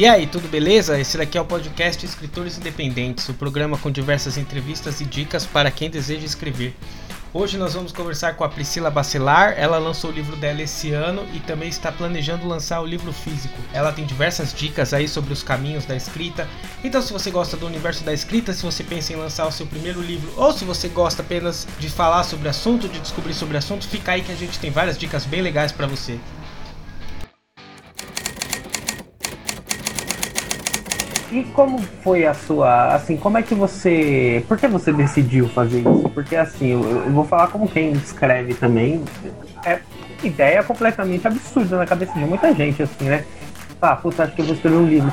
E aí, tudo beleza? Esse daqui é o podcast Escritores Independentes, o programa com diversas entrevistas e dicas para quem deseja escrever. Hoje nós vamos conversar com a Priscila Bacelar. Ela lançou o livro dela esse ano e também está planejando lançar o livro físico. Ela tem diversas dicas aí sobre os caminhos da escrita. Então, se você gosta do universo da escrita, se você pensa em lançar o seu primeiro livro, ou se você gosta apenas de falar sobre assunto, de descobrir sobre assunto, fica aí que a gente tem várias dicas bem legais para você. E como foi a sua, assim, como é que você, por que você decidiu fazer isso? Porque assim, eu, eu vou falar como quem escreve também, é ideia completamente absurda na cabeça de muita gente, assim, né? Ah, puta, acho que eu vou escrever um livro.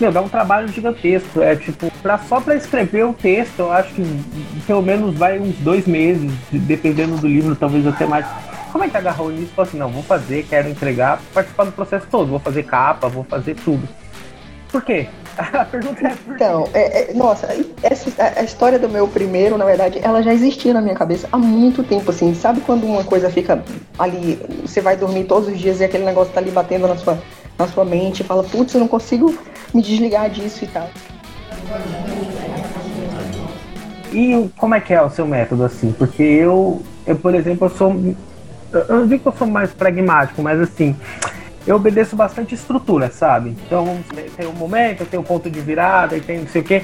Meu, dá um trabalho gigantesco. É tipo, pra, só para escrever o texto, eu acho que pelo menos vai uns dois meses, dependendo do livro, talvez até mais. Como é que agarrou nisso e falou assim, não, vou fazer, quero entregar, participar do processo todo, vou fazer capa, vou fazer tudo. Por quê? A pergunta é por Então, é, é, nossa, essa, a, a, história do meu primeiro, na verdade, ela já existia na minha cabeça há muito tempo, assim. Sabe quando uma coisa fica ali, você vai dormir todos os dias e aquele negócio tá ali batendo na sua, na sua mente e fala, putz, eu não consigo me desligar disso e tal. E como é que é o seu método, assim? Porque eu, eu por exemplo, eu sou. Eu não digo que eu sou mais pragmático, mas assim, eu obedeço bastante estrutura, sabe? Então tem um momento, tem um ponto de virada, tem não sei o quê.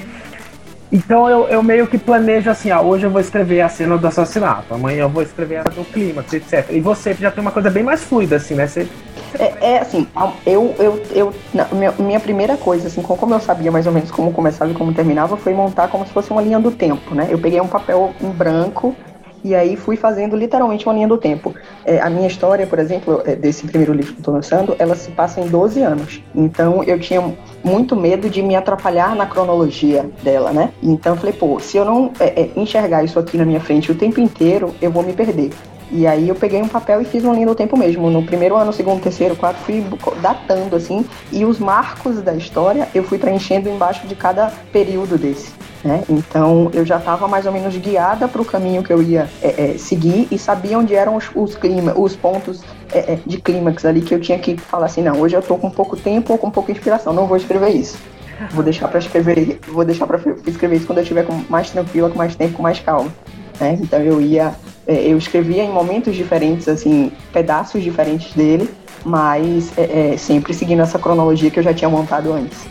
Então eu, eu meio que planejo assim, ah, hoje eu vou escrever a cena do assassinato, amanhã eu vou escrever a do clímax, etc. E você já tem uma coisa bem mais fluida, assim, né? Você, é, é, assim, eu, eu, eu minha, minha, primeira coisa, assim, como eu sabia mais ou menos como começava e como terminava, foi montar como se fosse uma linha do tempo, né? Eu peguei um papel em branco e aí fui fazendo literalmente uma linha do tempo. É, a minha história, por exemplo, é, desse primeiro livro que estou lançando, ela se passa em 12 anos. Então eu tinha muito medo de me atrapalhar na cronologia dela, né? Então eu falei, pô, se eu não é, é, enxergar isso aqui na minha frente o tempo inteiro, eu vou me perder. E aí eu peguei um papel e fiz uma linha do tempo mesmo. No primeiro ano, segundo, terceiro, quarto, fui datando assim. E os marcos da história eu fui preenchendo embaixo de cada período desse. Né? Então eu já estava mais ou menos guiada para o caminho que eu ia é, é, seguir e sabia onde eram os, os, clima, os pontos é, é, de clímax ali que eu tinha que falar assim, não, hoje eu estou com pouco tempo ou com pouca inspiração, não vou escrever isso. Vou deixar para escrever, vou deixar para escrever isso quando eu estiver mais tranquila, com mais tempo, com mais calma. Né? Então eu ia, é, eu escrevia em momentos diferentes, assim, pedaços diferentes dele, mas é, sempre seguindo essa cronologia que eu já tinha montado antes.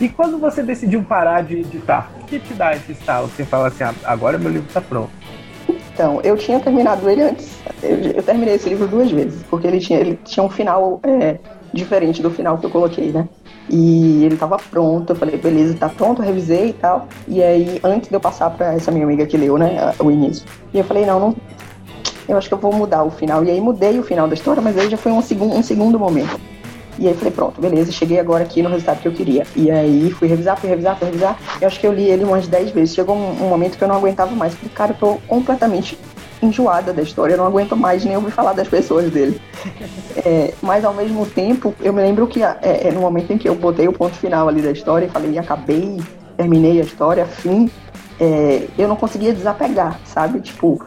E quando você decidiu parar de editar, o que te dá esse estalo? Você fala assim, ah, agora meu livro está pronto. Então, eu tinha terminado ele antes. Eu, eu, terminei esse livro duas vezes, porque ele tinha, ele tinha um final é, diferente do final que eu coloquei, né? E ele estava pronto, eu falei, beleza, tá pronto, revisei e tal. E aí, antes de eu passar para essa minha amiga que leu, né, o início, e eu falei, não, não, eu acho que eu vou mudar o final. E aí mudei o final da história, mas aí já foi um, um segundo momento. E aí falei, pronto, beleza, cheguei agora aqui no resultado que eu queria. E aí fui revisar, fui revisar, fui revisar. Eu acho que eu li ele umas 10 vezes. Chegou um, um momento que eu não aguentava mais. Falei, cara, eu tô completamente enjoada da história, eu não aguento mais nem ouvir falar das pessoas dele. É, mas ao mesmo tempo, eu me lembro que é, é, no momento em que eu botei o ponto final ali da história e falei, acabei, terminei a história, fim, é, eu não conseguia desapegar, sabe? Tipo,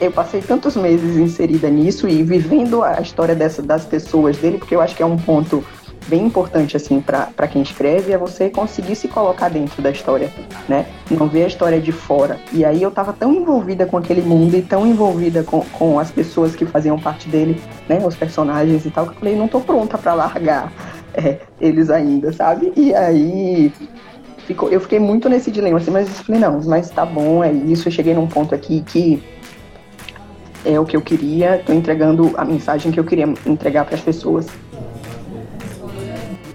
eu passei tantos meses inserida nisso e vivendo a história dessa, das pessoas dele, porque eu acho que é um ponto bem importante assim para quem escreve é você conseguir se colocar dentro da história, né? Não ver a história de fora. E aí eu tava tão envolvida com aquele mundo e tão envolvida com, com as pessoas que faziam parte dele, né? Os personagens e tal, que eu falei, não tô pronta para largar é, eles ainda, sabe? E aí ficou, eu fiquei muito nesse dilema, assim, mas eu falei, não, mas tá bom, é isso. Eu cheguei num ponto aqui que é o que eu queria, estou entregando a mensagem que eu queria entregar para as pessoas.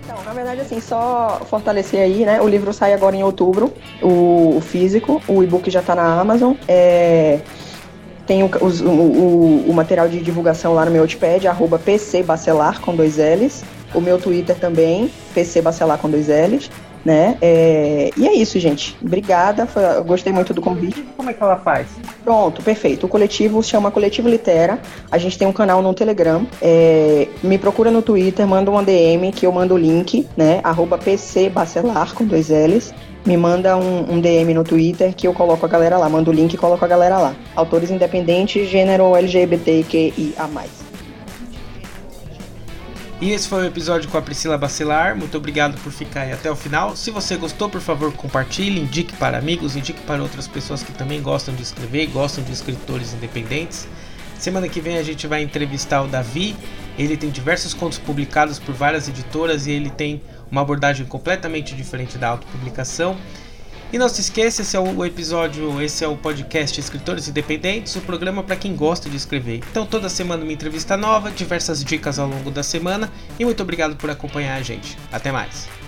Então, na verdade, assim, só fortalecer aí, né? O livro sai agora em outubro, o, físico, o e-book já está na Amazon. É, tem o, o, o, o, material de divulgação lá no meu Notepad, arroba pcbacelar com dois L's. O meu Twitter também, pcbacelar com dois L's né? É... E é isso, gente. Obrigada, foi... eu gostei muito do convite. Como é que ela faz? Pronto, perfeito. O coletivo se chama Coletivo Litera. A gente tem um canal no Telegram. É... Me procura no Twitter, manda uma DM que eu mando o link, né? Arroba PCBacelar com dois L's me manda um, um, DM no Twitter que eu coloco a galera lá, mando o link e coloco a galera lá. Autores independentes, gênero LGBTQIA. E esse foi o episódio com a Priscila Bacelar. Muito obrigado por ficar aí até o final. Se você gostou, por favor, compartilhe, indique para amigos, indique para outras pessoas que também gostam de escrever gostam de escritores independentes. Semana que vem a gente vai entrevistar o Davi. Ele tem diversos contos publicados por várias editoras e ele tem uma abordagem completamente diferente da autopublicação. E não se esqueça, esse é o episódio, esse é o podcast Escritores Independentes, o programa para quem gosta de escrever. Então toda semana uma entrevista nova, diversas dicas ao longo da semana e muito obrigado por acompanhar a gente. Até mais.